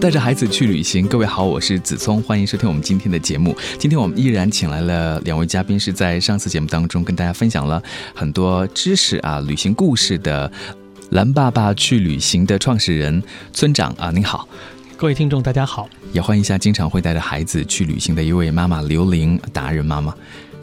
带着孩子去旅行，各位好，我是子聪，欢迎收听我们今天的节目。今天我们依然请来了两位嘉宾，是在上次节目当中跟大家分享了很多知识啊、旅行故事的蓝爸爸去旅行的创始人村长啊，您好，各位听众大家好，也欢迎一下经常会带着孩子去旅行的一位妈妈刘玲达人妈妈。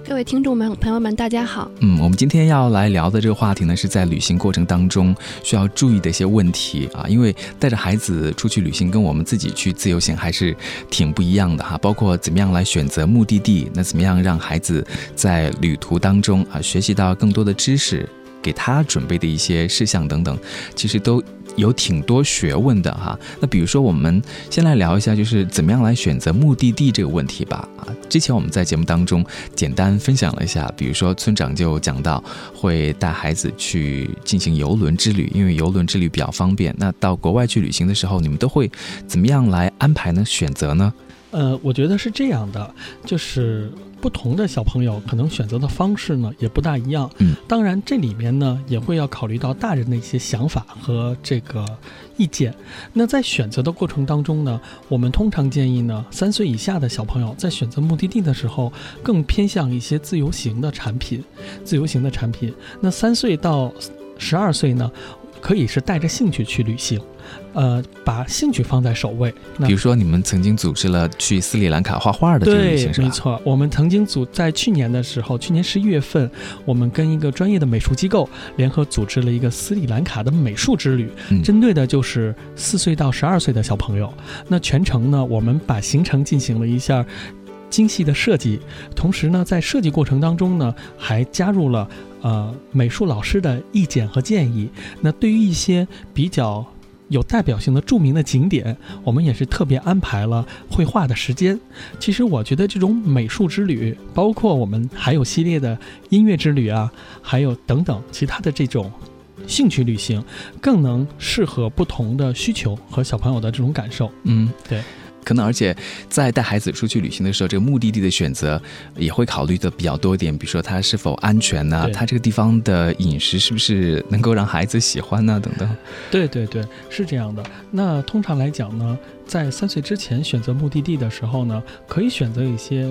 各位听众们、朋友们，大家好。嗯，我们今天要来聊的这个话题呢，是在旅行过程当中需要注意的一些问题啊。因为带着孩子出去旅行，跟我们自己去自由行还是挺不一样的哈。包括怎么样来选择目的地，那怎么样让孩子在旅途当中啊学习到更多的知识，给他准备的一些事项等等，其实都。有挺多学问的哈，那比如说我们先来聊一下，就是怎么样来选择目的地这个问题吧啊。之前我们在节目当中简单分享了一下，比如说村长就讲到会带孩子去进行游轮之旅，因为游轮之旅比较方便。那到国外去旅行的时候，你们都会怎么样来安排呢？选择呢？呃，我觉得是这样的，就是不同的小朋友可能选择的方式呢也不大一样。嗯，当然这里面呢也会要考虑到大人的一些想法和这个意见。那在选择的过程当中呢，我们通常建议呢，三岁以下的小朋友在选择目的地的时候，更偏向一些自由行的产品。自由行的产品，那三岁到十二岁呢，可以是带着兴趣去旅行。呃，把兴趣放在首位。比如说，你们曾经组织了去斯里兰卡画画的这个旅行，是吧？没错，我们曾经组在去年的时候，去年十一月份，我们跟一个专业的美术机构联合组织了一个斯里兰卡的美术之旅，针对的就是四岁到十二岁的小朋友。那全程呢，我们把行程进行了一下精细的设计，同时呢，在设计过程当中呢，还加入了呃美术老师的意见和建议。那对于一些比较。有代表性的著名的景点，我们也是特别安排了绘画的时间。其实我觉得这种美术之旅，包括我们还有系列的音乐之旅啊，还有等等其他的这种兴趣旅行，更能适合不同的需求和小朋友的这种感受。嗯，对。可能，而且在带孩子出去旅行的时候，这个目的地的选择也会考虑的比较多一点。比如说，它是否安全呢？它这个地方的饮食是不是能够让孩子喜欢呢？等等。对对对，是这样的。那通常来讲呢，在三岁之前选择目的地的时候呢，可以选择一些。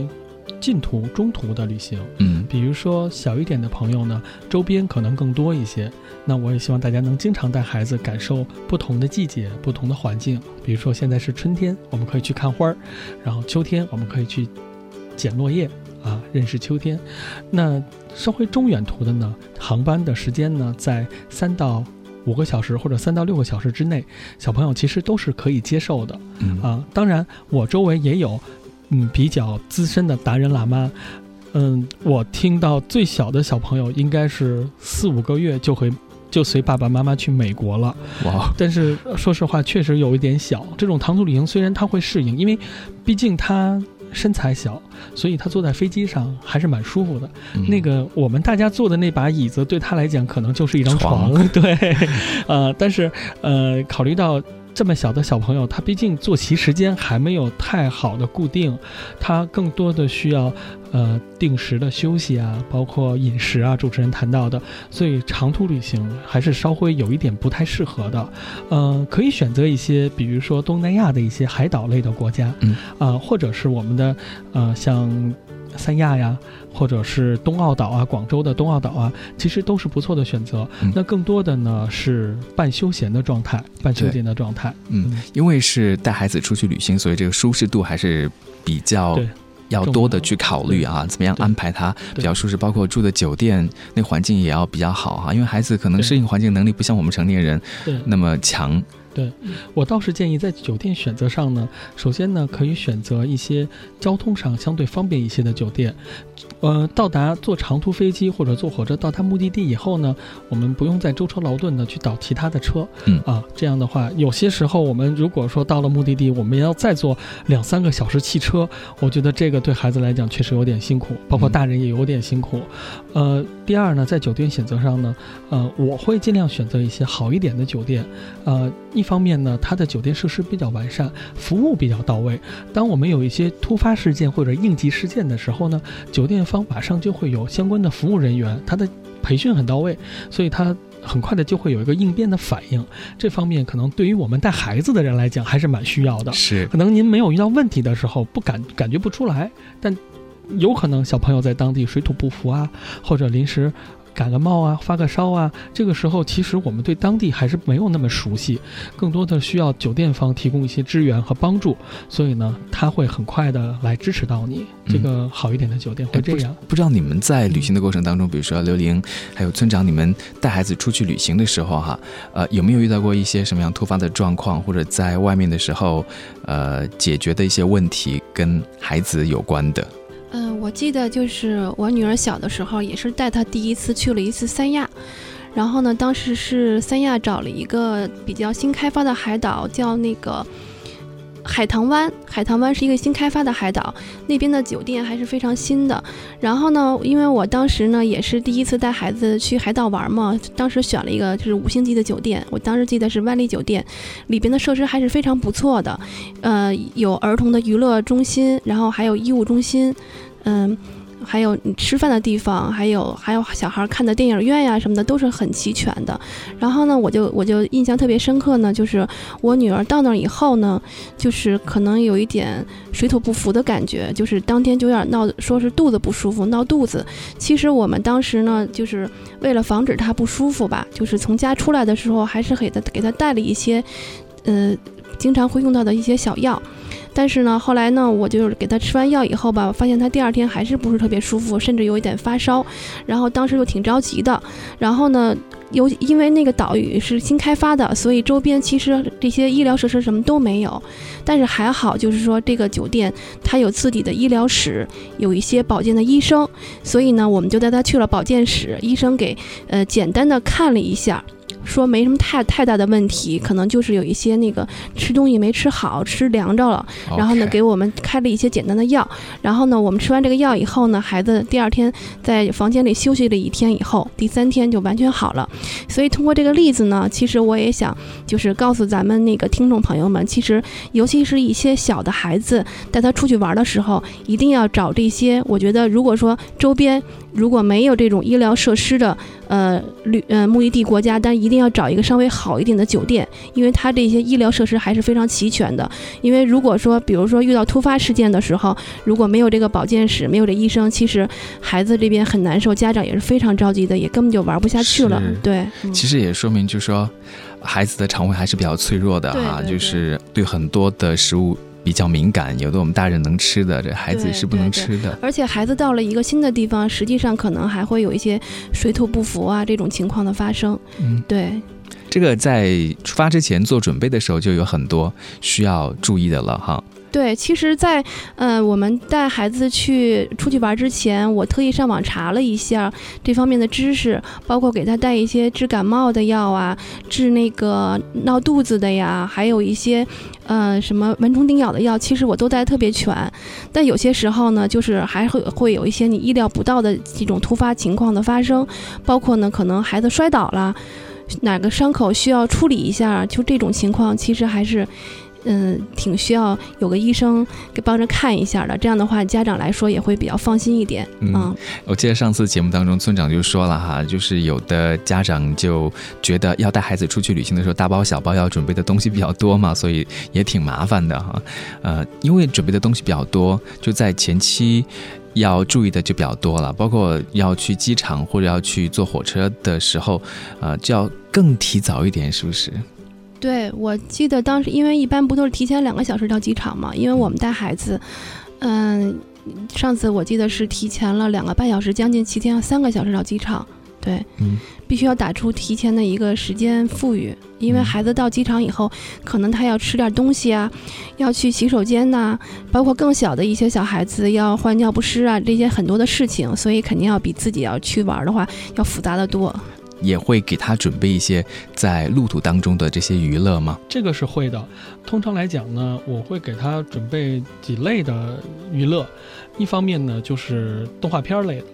近途、中途的旅行，嗯，比如说小一点的朋友呢，周边可能更多一些。那我也希望大家能经常带孩子感受不同的季节、不同的环境。比如说现在是春天，我们可以去看花儿；然后秋天，我们可以去捡落叶啊，认识秋天。那稍微中远途的呢，航班的时间呢，在三到五个小时或者三到六个小时之内，小朋友其实都是可以接受的。啊，当然我周围也有。嗯，比较资深的达人喇嘛，嗯，我听到最小的小朋友应该是四五个月就会就随爸爸妈妈去美国了。哇！但是说实话，确实有一点小。这种长途旅行虽然他会适应，因为毕竟他身材小，所以他坐在飞机上还是蛮舒服的。那个我们大家坐的那把椅子对他来讲可能就是一张床。对，呃，但是呃，考虑到。这么小的小朋友，他毕竟坐骑时间还没有太好的固定，他更多的需要，呃，定时的休息啊，包括饮食啊。主持人谈到的，所以长途旅行还是稍微有一点不太适合的。呃，可以选择一些，比如说东南亚的一些海岛类的国家，嗯，啊，或者是我们的，呃，像。三亚呀，或者是东澳岛啊，广州的东澳岛啊，其实都是不错的选择。那更多的呢是半休闲的状态，半休闲的状态。嗯，因为是带孩子出去旅行，所以这个舒适度还是比较要多的去考虑啊，怎么样安排它比较舒适，包括住的酒店那环境也要比较好哈，因为孩子可能适应环境能力不像我们成年人那么强。对我倒是建议在酒店选择上呢，首先呢可以选择一些交通上相对方便一些的酒店。呃，到达坐长途飞机或者坐火车到达目的地以后呢，我们不用再舟车劳顿的去倒其他的车。嗯啊，这样的话，有些时候我们如果说到了目的地，我们要再坐两三个小时汽车，我觉得这个对孩子来讲确实有点辛苦，包括大人也有点辛苦。呃，第二呢，在酒店选择上呢，呃，我会尽量选择一些好一点的酒店。呃，一方面呢，它的酒店设施比较完善，服务比较到位。当我们有一些突发事件或者应急事件的时候呢，酒店方马上就会有相关的服务人员，他的培训很到位，所以他很快的就会有一个应变的反应。这方面可能对于我们带孩子的人来讲还是蛮需要的。是可能您没有遇到问题的时候不感感觉不出来，但有可能小朋友在当地水土不服啊，或者临时。感个冒啊，发个烧啊，这个时候其实我们对当地还是没有那么熟悉，更多的需要酒店方提供一些支援和帮助，所以呢，他会很快的来支持到你。这个好一点的酒店会这样。不知道你们在旅行的过程当中，比如说刘玲还有村长，你们带孩子出去旅行的时候哈，呃，有没有遇到过一些什么样突发的状况，或者在外面的时候，呃，解决的一些问题跟孩子有关的？嗯、我记得就是我女儿小的时候，也是带她第一次去了一次三亚，然后呢，当时是三亚找了一个比较新开发的海岛，叫那个海棠湾。海棠湾是一个新开发的海岛，那边的酒店还是非常新的。然后呢，因为我当时呢也是第一次带孩子去海岛玩嘛，当时选了一个就是五星级的酒店，我当时记得是万丽酒店，里边的设施还是非常不错的，呃，有儿童的娱乐中心，然后还有医务中心，嗯。还有你吃饭的地方，还有还有小孩看的电影院呀什么的，都是很齐全的。然后呢，我就我就印象特别深刻呢，就是我女儿到那儿以后呢，就是可能有一点水土不服的感觉，就是当天就有点闹，说是肚子不舒服，闹肚子。其实我们当时呢，就是为了防止她不舒服吧，就是从家出来的时候，还是给她给她带了一些，呃，经常会用到的一些小药。但是呢，后来呢，我就是给他吃完药以后吧，发现他第二天还是不是特别舒服，甚至有一点发烧。然后当时又挺着急的。然后呢，有因为那个岛屿是新开发的，所以周边其实这些医疗设施什么都没有。但是还好，就是说这个酒店它有自己的医疗室，有一些保健的医生，所以呢，我们就带他去了保健室，医生给呃简单的看了一下。说没什么太太大的问题，可能就是有一些那个吃东西没吃好，吃凉着了，然后呢给我们开了一些简单的药，然后呢我们吃完这个药以后呢，孩子第二天在房间里休息了一天以后，第三天就完全好了。所以通过这个例子呢，其实我也想就是告诉咱们那个听众朋友们，其实尤其是一些小的孩子带他出去玩的时候，一定要找这些。我觉得如果说周边如果没有这种医疗设施的呃旅呃目的地国家，但一定要找一个稍微好一点的酒店，因为它这些医疗设施还是非常齐全的。因为如果说，比如说遇到突发事件的时候，如果没有这个保健室，没有这医生，其实孩子这边很难受，家长也是非常着急的，也根本就玩不下去了。对，嗯其实也说明，就是说孩子的肠胃还是比较脆弱的哈，就是对很多的食物比较敏感，有的我们大人能吃的，这孩子是不能吃的。而且孩子到了一个新的地方，实际上可能还会有一些水土不服啊这种情况的发生。嗯，对，这个在出发之前做准备的时候，就有很多需要注意的了哈。对，其实在，呃我们带孩子去出去玩之前，我特意上网查了一下这方面的知识，包括给他带一些治感冒的药啊，治那个闹肚子的呀，还有一些，呃，什么蚊虫叮咬的药，其实我都带特别全。但有些时候呢，就是还会会有一些你意料不到的这种突发情况的发生，包括呢，可能孩子摔倒了，哪个伤口需要处理一下，就这种情况，其实还是。嗯，挺需要有个医生给帮着看一下的，这样的话家长来说也会比较放心一点。嗯嗯，我记得上次节目当中，村长就说了哈，就是有的家长就觉得要带孩子出去旅行的时候，大包小包要准备的东西比较多嘛，所以也挺麻烦的哈。呃，因为准备的东西比较多，就在前期。要注意的就比较多了，包括要去机场或者要去坐火车的时候，呃，就要更提早一点，是不是？对，我记得当时因为一般不都是提前两个小时到机场嘛，因为我们带孩子，嗯，上次我记得是提前了两个半小时，将近提前三个小时到机场。对，嗯，必须要打出提前的一个时间富裕，因为嗯孩子到机场以后，可能他要吃点东西啊，要去洗手间呐、包括更小的一些小孩子要换尿不湿啊，这些很多的事情，所以肯定要比自己要去玩的话要复杂的多。也会给他准备一些在路途当中的这些娱乐吗？这个是会的。通常来讲呢，我会给他准备几类的娱乐，一方面呢就是动画片类的，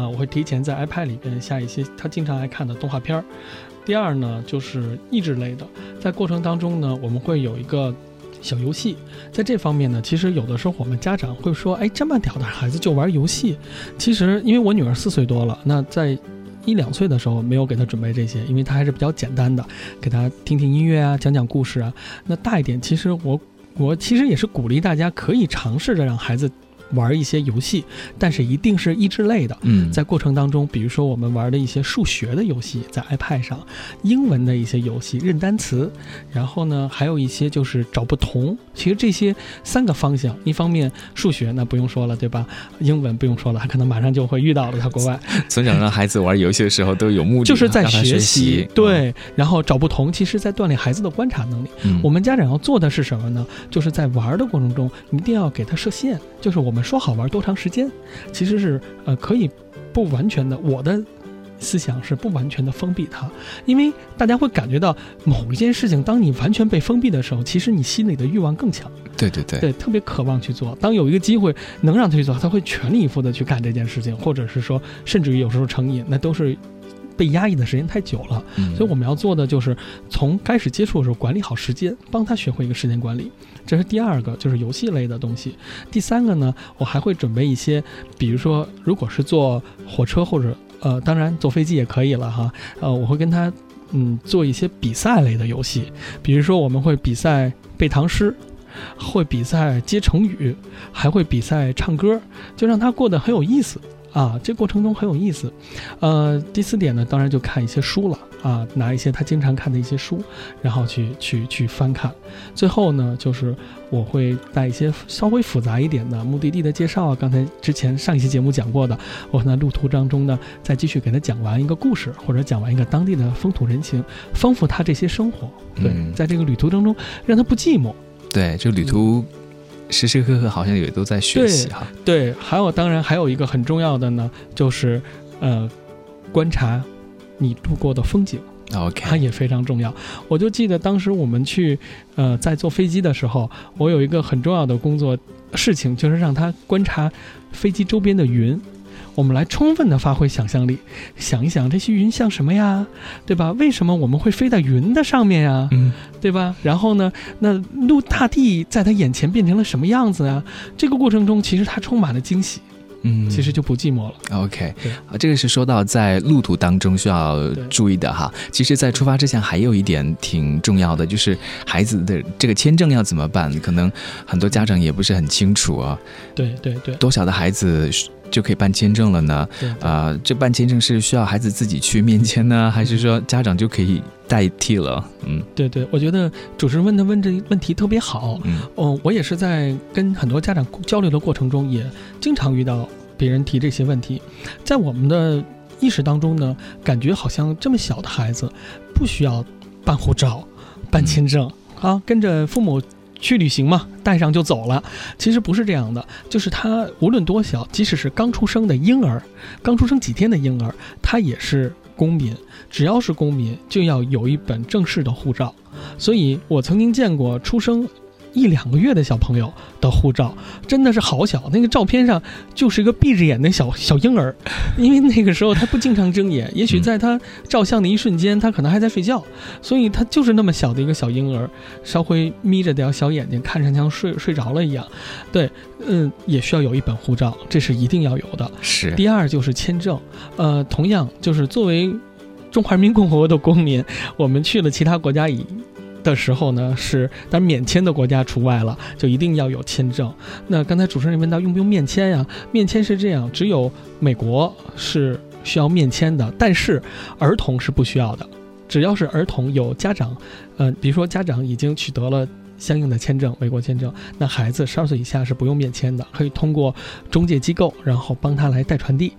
啊、我会提前在 iPad 里边下一些他经常爱看的动画片儿。第二呢就是益智类的，在过程当中呢，我们会有一个。小游戏，在这方面呢，其实有的时候我们家长会说，哎，这么屌的孩子就玩游戏。其实因为我女儿四岁多了，那在一两岁的时候没有给他准备这些，因为他还是比较简单的，给他听听音乐啊，讲讲故事啊。那大一点，其实我我其实也是鼓励大家可以尝试着让孩子玩一些游戏，但是一定是益智类的。嗯，在过程当中，比如说我们玩的一些数学的游戏，在 iPad 上，英文的一些游戏认单词，然后呢，还有一些就是找不同。其实这些三个方向，一方面数学那不用说了，对吧？英文不用说了，他可能马上就会遇到了，他国外村长让孩子玩游戏的时候都有目的，就是在学习。对，然后找不同，其实在锻炼孩子的观察能力。嗯，我们家长要做的是什么呢？就是在玩的过程中，一定要给他设限，就是我们说好玩多长时间，其实是呃可以不完全的，我的。思想是不完全的封闭它，因为大家会感觉到某一件事情，当你完全被封闭的时候，其实你心里的欲望更强，对对对，对，特别渴望去做。当有一个机会能让他去做，他会全力以赴的去干这件事情，或者是说，甚至于有时候成瘾，那都是被压抑的时间太久了。嗯所以我们要做的就是从开始接触的时候管理好时间，帮他学会一个时间管理。这是第二个，就是游戏类的东西。第三个呢，我还会准备一些，比如说，如果是坐火车或者呃，当然坐飞机也可以了哈。呃，我会跟他嗯做一些比赛类的游戏，比如说我们会比赛背唐诗。会比赛接成语，还会比赛唱歌，就让他过得很有意思啊！这过程中很有意思。呃，第四点呢，当然就看一些书了啊，拿一些他经常看的一些书，然后去去去翻看。最后呢，就是我会带一些稍微复杂一点的目的地的介绍啊，刚才之前上一期节目讲过的，我可能路途当中呢，再继续给他讲完一个故事，或者讲完一个当地的风土人情，丰富他这些生活。对，嗯在这个旅途当中，让他不寂寞。对，这个旅途时时刻刻好像也都在学习哈。对，还有当然还有一个很重要的呢，就是呃，观察你路过的风景。它 OK，它也非常重要。我就记得当时我们去，呃，在坐飞机的时候，我有一个很重要的工作事情，就是让他观察飞机周边的云。我们来充分的发挥想象力，想一想这些云像什么呀，对吧？为什么我们会飞在云的上面呀？嗯，对吧？然后呢，那陆大地在他眼前变成了什么样子啊？这个过程中，其实他充满了惊喜，嗯，其实就不寂寞了。OK，啊，这个是说到在路途当中需要注意的哈。其实，在出发之前还有一点挺重要的，就是孩子的这个签证要怎么办，可能很多家长也不是很清楚啊。对对对，多小的孩子就可以办签证了呢？对啊、这办签证是需要孩子自己去面签呢，还是说家长就可以代替了？嗯对对，我觉得主持人问的问这问题特别好。嗯哦，我也是在跟很多家长交流的过程中，也经常遇到别人提这些问题。在我们的意识当中呢，感觉好像这么小的孩子不需要办护照、办签证、啊，跟着父母去旅行嘛，带上就走了。其实不是这样的，就是他无论多小，即使是刚出生的婴儿，刚出生几天的婴儿，他也是公民。只要是公民，就要有一本正式的护照。所以我曾经见过出生一两个月的小朋友的护照，真的是好小，那个照片上就是一个闭着眼的小小婴儿，因为那个时候他不经常睁眼，也许在他照相的一瞬间，他可能还在睡觉，所以他就是那么小的一个小婴儿，稍微眯着点小眼睛，看上像睡睡着了一样。对，嗯，也需要有一本护照，这是一定要有的。是第二就是签证，呃，同样就是作为中华人民共和国的公民，我们去了其他国家以的时候呢，是当然免签的国家除外了，就一定要有签证。那刚才主持人问到用不用面签呀？面签是这样，只有美国是需要面签的，但是儿童是不需要的。只要是儿童有家长，呃，比如说家长已经取得了。相应的签证，美国签证，那孩子十二岁以下是不用面签的，可以通过中介机构，然后帮他来代传递，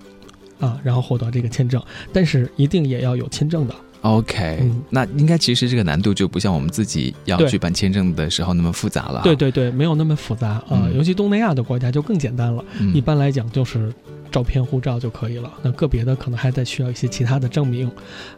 啊，然后获得这个签证，但是一定也要有签证的。OK，、嗯那应该其实这个难度就不像我们自己要去办签证的时候那么复杂了。对，对对，没有那么复杂啊、嗯尤其东南亚的国家就更简单了。嗯、一般来讲就是照片、护照就可以了。那个别的可能还得需要一些其他的证明，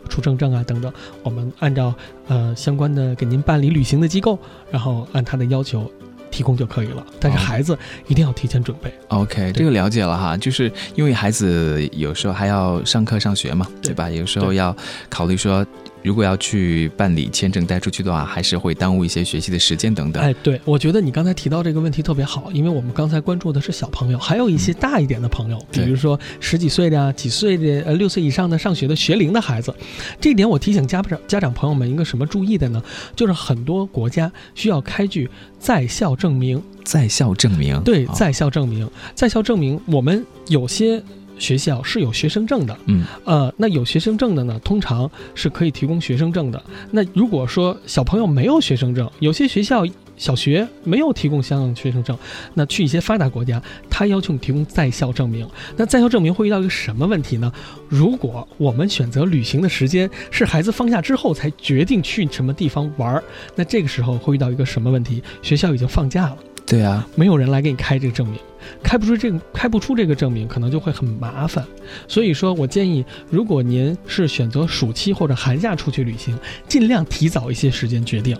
出生证啊等等。我们按照呃相关的给您办理旅行的机构，然后按他的要求提供就可以了。但是哦孩子一定要提前准备。OK，这个了解了哈，就是因为孩子有时候还要上课上学嘛，对对吧？有时候要考虑说，如果要去办理签证带出去的话，还是会耽误一些学习的时间等等。哎，对，我觉得你刚才提到这个问题特别好，因为我们刚才关注的是小朋友，还有一些大一点的朋友，比如说十几岁的呀、几岁的、呃六岁以上的上学的学龄的孩子。这一点我提醒家长家长朋友们一个什么注意的呢？就是很多国家需要开具在校证明，在校证明，对，哦在校证明，在校证明，我们有些学校是有学生证的，嗯呃，那有学生证的呢，通常是可以提供学生证的。那如果说小朋友没有学生证，有些学校小学没有提供相应的学生证，那去一些发达国家，他要求你提供在校证明。那在校证明会遇到一个什么问题呢？如果我们选择旅行的时间是孩子放假之后才决定去什么地方玩儿，那这个时候会遇到一个什么问题？学校已经放假了。对啊，没有人来给你开这个证明，开不出这个开不出这个证明，可能就会很麻烦。所以说我建议，如果您是选择暑期或者寒假出去旅行，尽量提早一些时间决定。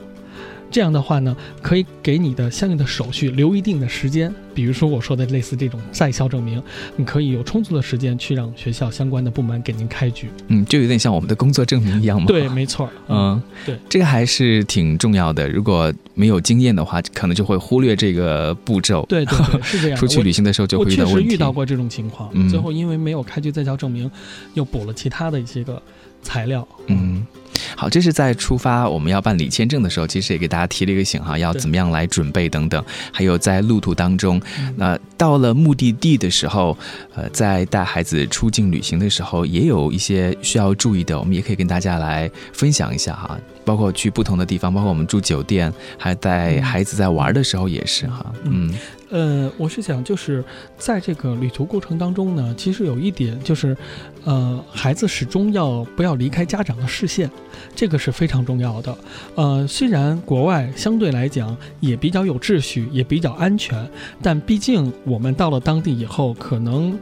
这样的话呢，可以给你的相应的手续留一定的时间。比如说我说的类似这种在校证明，你可以有充足的时间去让学校相关的部门给您开具。嗯，就有点像我们的工作证明一样吗。对，没错。嗯，对，这个还是挺重要的。如果没有经验的话，可能就会忽略这个步骤。对对对，是这样。出去旅行的时候就我确实会遇到问题。遇到过这种情况，嗯最后因为没有开具在校证明，又补了其他的一些个材料。嗯，好，这是在出发我们要办理签证的时候，其实也给大家提了一个醒哈，要怎么样来准备等等。还有在路途当中，嗯那、到了目的地的时候，呃，在带孩子出境旅行的时候，也有一些需要注意的，我们也可以跟大家来分享一下哈。包括去不同的地方，包括我们住酒店，还带嗯孩子在玩的时候也是哈。嗯呃，我是想就是在这个旅途过程当中呢，其实有一点就是，呃，孩子始终要不要离开家长的视线，这个是非常重要的。呃，虽然国外相对来讲也比较有秩序，也比较安全，但毕竟我们到了当地以后，可能。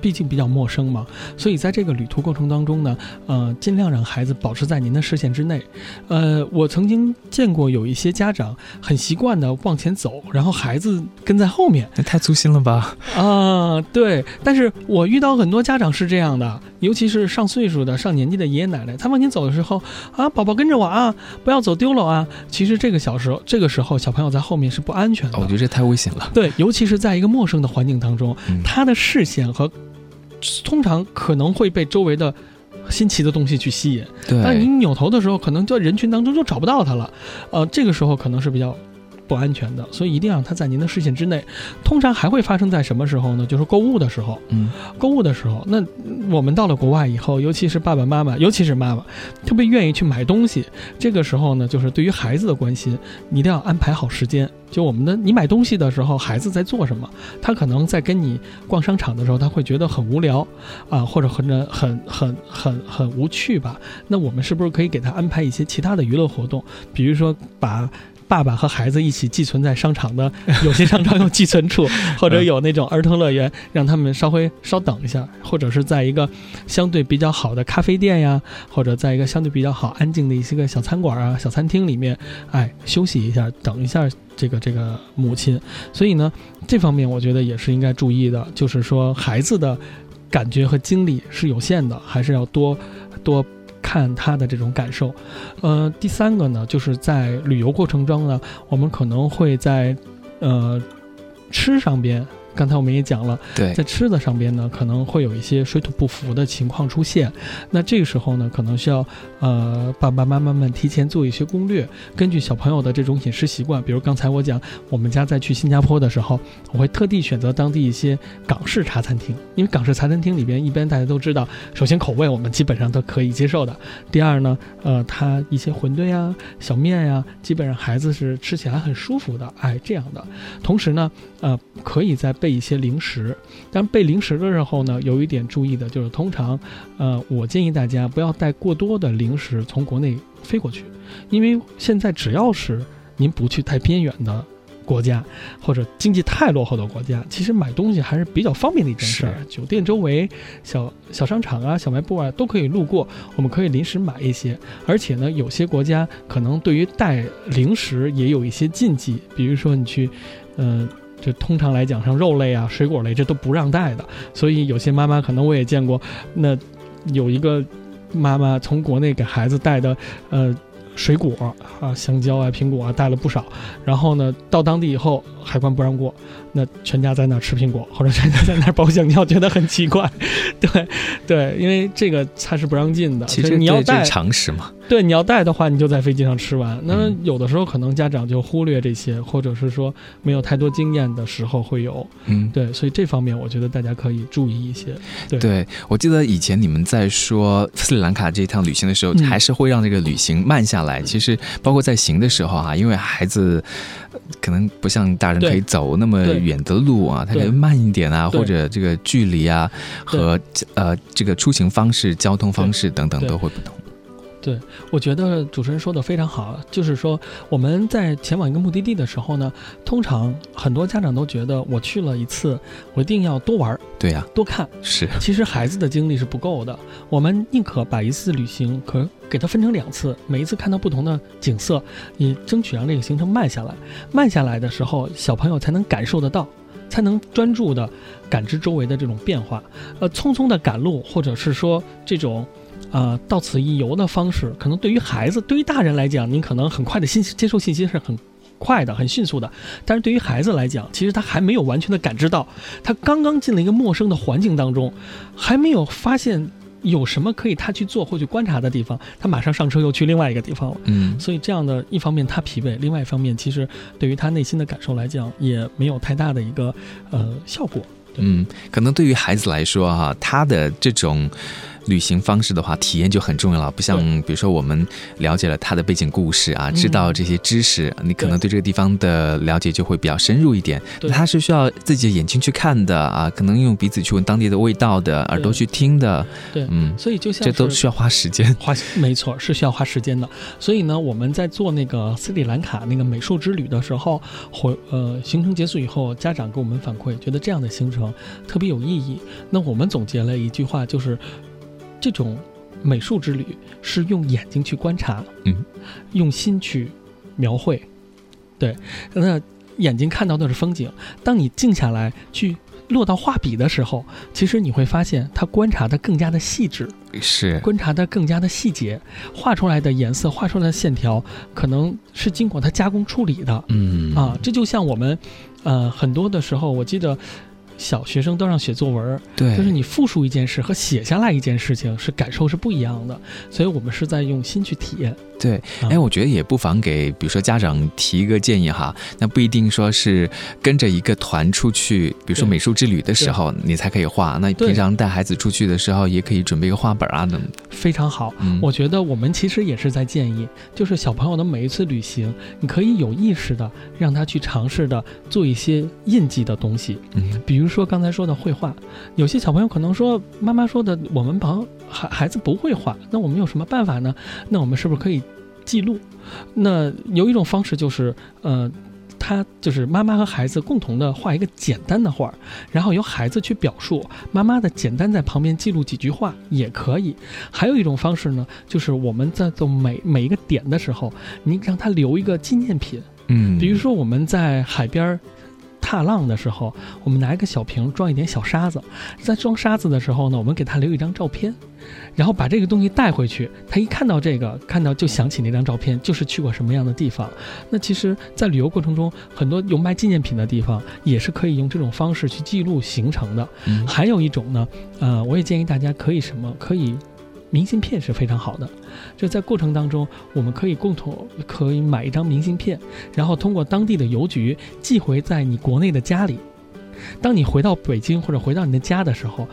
毕竟比较陌生嘛，所以在这个旅途过程当中呢，呃，尽量让孩子保持在您的视线之内。呃，我曾经见过有一些家长很习惯的往前走，然后孩子跟在后面。太粗心了吧？啊，对，但是我遇到很多家长是这样的，尤其是上岁数的、上年纪的爷爷奶奶，他往前走的时候啊，宝宝跟着我啊，不要走丢了啊。其实这个小时候，这个时候小朋友在后面是不安全的。我觉得这太危险了。对，尤其是在一个陌生的环境当中，嗯他的视线和通常可能会被周围的新奇的东西去吸引。但你，扭头的时候，可能在人群当中就找不到他了，呃，这个时候可能是比较不安全的，所以一定要让他在您的视线之内。通常还会发生在什么时候呢？就是购物的时候。嗯购物的时候，那嗯我们到了国外以后，尤其是爸爸妈妈，尤其是妈妈，特别愿意去买东西。这个时候呢，就是对于孩子的关心，你一定要安排好时间。就我们的，你买东西的时候，孩子在做什么？他可能在跟你逛商场的时候，他会觉得很无聊，啊，或者很很很很很无趣吧？那我们是不是可以给他安排一些其他的娱乐活动？比如说把。爸爸和孩子一起寄存在商场的，有些商场有寄存处，或者有那种儿童乐园，让他们稍微稍等一下，或者是在一个相对比较好的咖啡店呀，或者在一个相对比较好、安静的一些个小餐馆啊、小餐厅里面，哎，休息一下，等一下这个这个母亲。所以呢，这方面我觉得也是应该注意的，就是说孩子的感觉和精力是有限的，还是要多多。看他的这种感受，呃，第三个呢，就是在旅游过程中呢，我们可能会在，呃，吃上边，刚才我们也讲了，对在吃的上边呢，可能会有一些水土不服的情况出现。那这个时候呢，可能需要呃爸爸妈妈们提前做一些攻略，根据小朋友的这种饮食习惯，比如刚才我讲，我们家在去新加坡的时候，我会特地选择当地一些港式茶餐厅，因为港式茶餐厅里边一般大家都知道，首先口味我们基本上都可以接受的，第二呢，呃，它一些馄饨呀、小面呀，基本上孩子是吃起来很舒服的，哎，这样的。同时呢，呃，可以在备一些零食。但备零食的时候呢，有一点注意的就是，通常，呃，我建议大家不要带过多的零食从国内飞过去，因为现在只要是您不去太偏远的。国家或者经济太落后的国家，其实买东西还是比较方便的一件事儿。酒店周围小小商场啊、小卖部啊都可以路过，我们可以临时买一些。而且呢，有些国家可能对于带零食也有一些禁忌，比如说你去，嗯，这通常来讲，像肉类啊、水果类这都不让带的。所以有些妈妈可能我也见过，那有一个妈妈从国内给孩子带的，呃。水果啊，香蕉啊，苹果啊，带了不少。然后呢，到当地以后，海关不让过。那全家在那吃苹果，或者全家在那包香蕉，觉得很奇怪。对，对，因为这个它是不让进的。其实你要带常识嘛。对，你要带的话，你就在飞机上吃完。那有的时候可能家长就忽略这些，或者是说没有太多经验的时候会有。嗯，对，所以这方面我觉得大家可以注意一些。对，我记得以前你们在说斯里兰卡这一趟旅行的时候，还是会让这个旅行慢下来。其实包括在行的时候啊，因为孩子可能不像大人可以走那么远的路啊，他可以慢一点啊，或者这个距离啊和呃这个出行方式、交通方式等等都会不同。对，我觉得主持人说的非常好，就是说我们在前往一个目的地的时候呢，通常很多家长都觉得我去了一次，我一定要多玩，对呀，多看。是，其实孩子的精力是不够的，我们宁可把一次旅行可给他分成两次，每一次看到不同的景色，也争取让这个行程慢下来。慢下来的时候，小朋友才能感受得到，才能专注的感知周围的这种变化。呃，匆匆的赶路，或者是说这种。呃，到此一游的方式，可能对于孩子，对于大人来讲，您可能很快的信息接受信息是很快的、很迅速的。但是对于孩子来讲，其实他还没有完全的感知到，他刚刚进了一个陌生的环境当中，还没有发现有什么可以他去做或去观察的地方，他马上上车又去另外一个地方了。嗯，所以这样的一方面他疲惫，另外一方面其实对于他内心的感受来讲，也没有太大的一个呃效果。嗯，可能对于孩子来说哈，他的这种。旅行方式的话，体验就很重要了。不像比如说，我们了解了他的背景故事啊，知道这些知识，你可能对这个地方的了解就会比较深入一点。他是需要自己的眼睛去看的啊，可能用鼻子去闻当地的味道的，耳朵去听的。对，嗯，所以就像这都需要花时间，花没错是需要花时间的。所以呢，我们在做那个斯里兰卡那个美术之旅的时候，回呃行程结束以后，家长给我们反馈，觉得这样的行程特别有意义。那我们总结了一句话，就是。这种美术之旅是用眼睛去观察，嗯，用心去描绘，对，那眼睛看到的是风景。当你静下来去落到画笔的时候，其实你会发现他观察的更加的细致，是观察的更加的细节，画出来的颜色、画出来的线条，可能是经过他加工处理的，嗯啊，这就像我们，呃，很多的时候，我记得。小学生都让写作文，对，就是你复述一件事和写下来一件事情是感受是不一样的，所以我们是在用心去体验。对，哎，我觉得也不妨给，比如说家长提一个建议哈，那不一定说是跟着一个团出去，比如说美术之旅的时候你才可以画，那平常带孩子出去的时候也可以准备一个画本啊等。非常好，我觉得我们其实也是在建议，就是小朋友的每一次旅行，你可以有意识的让他去尝试的做一些印记的东西，嗯，比如说刚才说的绘画，有些小朋友可能说妈妈说的我们旁孩孩子不会画，那我们有什么办法呢？那我们是不是可以？记录，那有一种方式就是，呃，他就是妈妈和孩子共同的画一个简单的画，然后由孩子去表述，妈妈的简单在旁边记录几句话也可以。还有一种方式呢，就是我们在做每每一个点的时候，你让他留一个纪念品，嗯，比如说我们在海边。踏浪的时候，我们拿一个小瓶装一点小沙子，在装沙子的时候呢，我们给他留一张照片，然后把这个东西带回去。他一看到这个，看到就想起那张照片，就是去过什么样的地方。那其实，在旅游过程中，很多有卖纪念品的地方，也是可以用这种方式去记录行程的。还有一种呢，呃，我也建议大家可以什么可以。明信片是非常好的，就在过程当中，我们可以共同可以买一张明信片，然后通过当地的邮局寄回在你国内的家里。当你回到北京或者回到你的家的时候，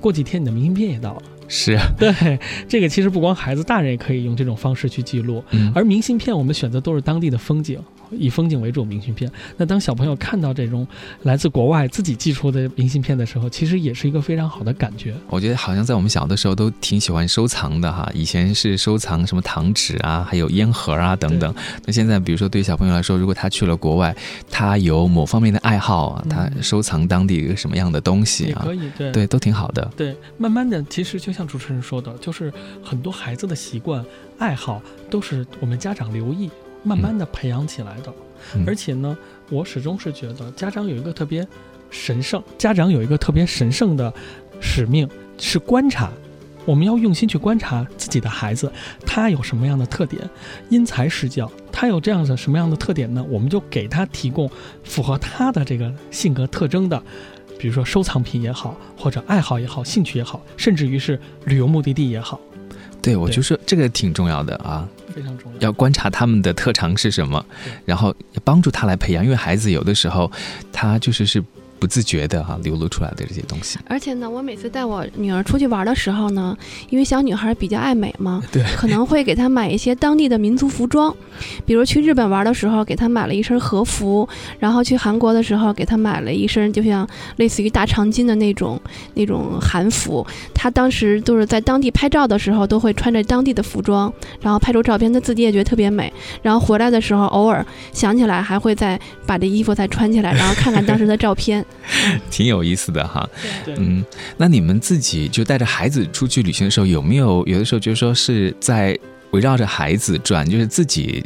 过几天你的明信片也到了。是啊，对，这个其实不光孩子，大人也可以用这种方式去记录。而明信片我们选择都是当地的风景。以风景为主明信片。那当小朋友看到这种来自国外自己寄出的明信片的时候，其实也是一个非常好的感觉。我觉得好像在我们小的时候都挺喜欢收藏的哈，以前是收藏什么糖纸啊，还有烟盒啊等等。那现在比如说对小朋友来说，如果他去了国外，他有某方面的爱好啊，他收藏当地一个什么样的东西啊，可以对对都挺好的。对，慢慢的，其实就像主持人说的，就是很多孩子的习惯。爱好都是我们家长留意，慢慢的培养起来的。而且呢，我始终是觉得家长有一个特别神圣，家长有一个特别神圣的使命是观察。我们要用心去观察自己的孩子，他有什么样的特点，因材施教。他有这样的什么样的特点呢？我们就给他提供符合他的这个性格特征的，比如说收藏品也好，或者爱好也好，兴趣也好，甚至于是旅游目的地也好。对，我就说这个挺重要的啊，非常重要。要观察他们的特长是什么，然后帮助他来培养，因为孩子有的时候他就是是。不自觉的哈流露出来的这些东西，而且呢，我每次带我女儿出去玩的时候呢，因为小女孩比较爱美嘛，对，可能会给她买一些当地的民族服装，比如去日本玩的时候，给她买了一身和服，然后去韩国的时候，给她买了一身就像类似于大长今的那种那种韩服。她当时就是在当地拍照的时候，都会穿着当地的服装，然后拍出照片，她自己也觉得特别美。然后回来的时候，偶尔想起来，还会再把这衣服再穿起来，然后看看当时的照片。挺有意思的哈，嗯，那你们自己就带着孩子出去旅行的时候，有没有有的时候就是说是在围绕着孩子转，就是自己，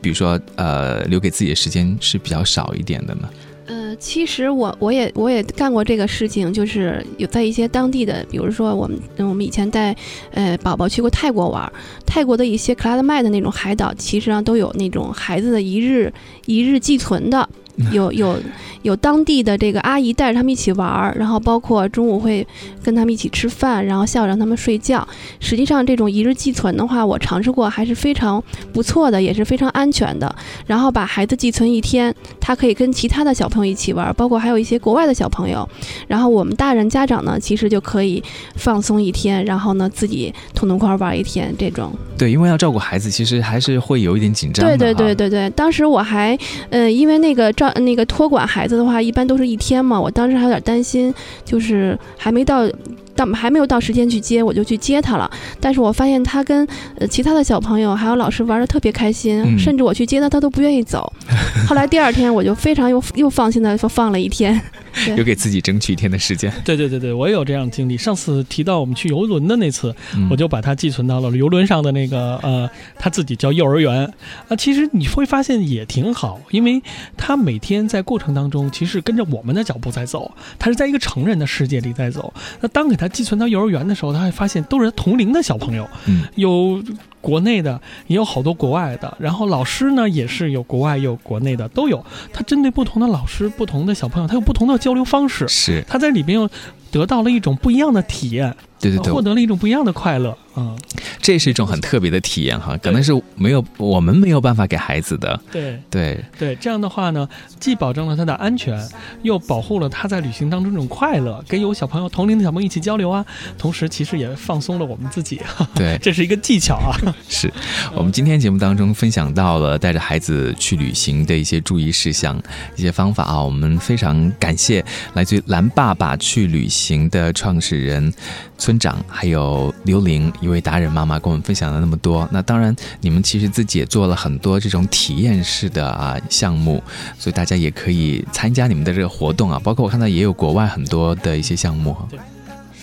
比如说呃，留给自己的时间是比较少一点的呢？呃，其实我我也我也干过这个事情，就是有在一些当地的，比如说我们我们以前带呃宝宝去过泰国玩，泰国的一些克拉德麦的那种海岛，其实上都有那种孩子的一日一日寄存的。有有有当地的这个阿姨带着他们一起玩儿，然后包括中午会跟他们一起吃饭，然后下午让他们睡觉。实际上，这种一日寄存的话，我尝试过，还是非常不错的，也是非常安全的。然后把孩子寄存一天，他可以跟其他的小朋友一起玩，包括还有一些国外的小朋友。然后我们大人家长呢，其实就可以放松一天，然后呢自己痛痛快玩一天。这种对，因为要照顾孩子，其实还是会有一点紧张。对对对对对，当时我还呃，因为那个照。那个托管孩子的话，一般都是一天嘛。我当时还有点担心，就是还没到。到还没有到时间去接，我就去接他了。但是我发现他跟呃其他的小朋友还有老师玩的特别开心，甚至我去接他，他都不愿意走。后来第二天我就非常又又放心的放了一天，又给自己争取一天的时间。对 对对对，我也有这样的经历。上次提到我们去游轮的那次，我就把它寄存到了游轮上的那个呃，他自己叫幼儿园啊。其实你会发现也挺好，因为他每天在过程当中其实跟着我们的脚步在走，他是在一个成人的世界里在走。那当给他寄存到幼儿园的时候，他会发现都是同龄的小朋友，有国内的，也有好多国外的。然后老师呢，也是有国外有国内的都有。他针对不同的老师、不同的小朋友，他有不同的交流方式。是他在里边又得到了一种不一样的体验，对对对，获得了一种不一样的快乐。嗯，这是一种很特别的体验哈，可能是没有我们没有办法给孩子的。对对对，这样的话呢，既保证了他的安全，又保护了他在旅行当中这种快乐，跟有小朋友同龄的小朋友一起交流啊，同时其实也放松了我们自己。对，这是一个技巧啊。是我们今天节目当中分享到了带着孩子去旅行的一些注意事项、一些方法啊，我们非常感谢来自于蓝爸爸去旅行的创始人村长，还有刘玲。一位达人妈妈跟我们分享了那么多，那当然你们其实自己也做了很多这种体验式的啊项目，所以大家也可以参加你们的这个活动啊，包括我看到也有国外很多的一些项目。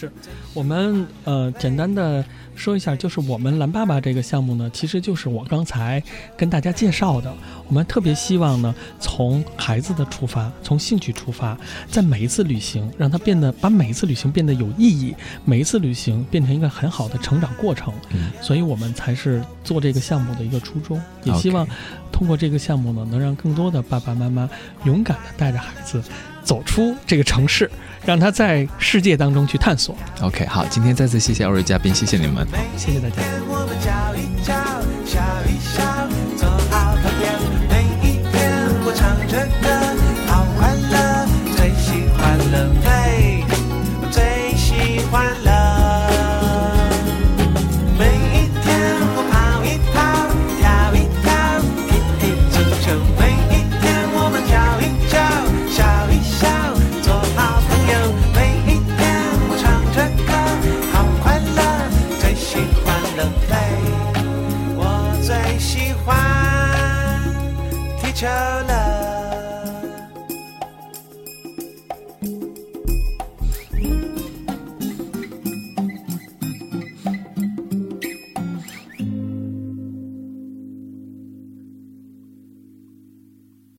是我们呃简单的。说一下，就是我们蓝爸爸这个项目呢，其实就是我刚才跟大家介绍的。我们特别希望呢，从孩子的出发，从兴趣出发，在每一次旅行，让他变得把每一次旅行变得有意义，每一次旅行变成一个很好的成长过程。嗯，所以我们才是做这个项目的一个初衷，也希望通过这个项目呢，能让更多的爸爸妈妈勇敢的带着孩子走出这个城市。让他在世界当中去探索。OK，好，今天再次谢谢二位嘉宾，谢谢你们，谢谢大家。每一天我跑一跑，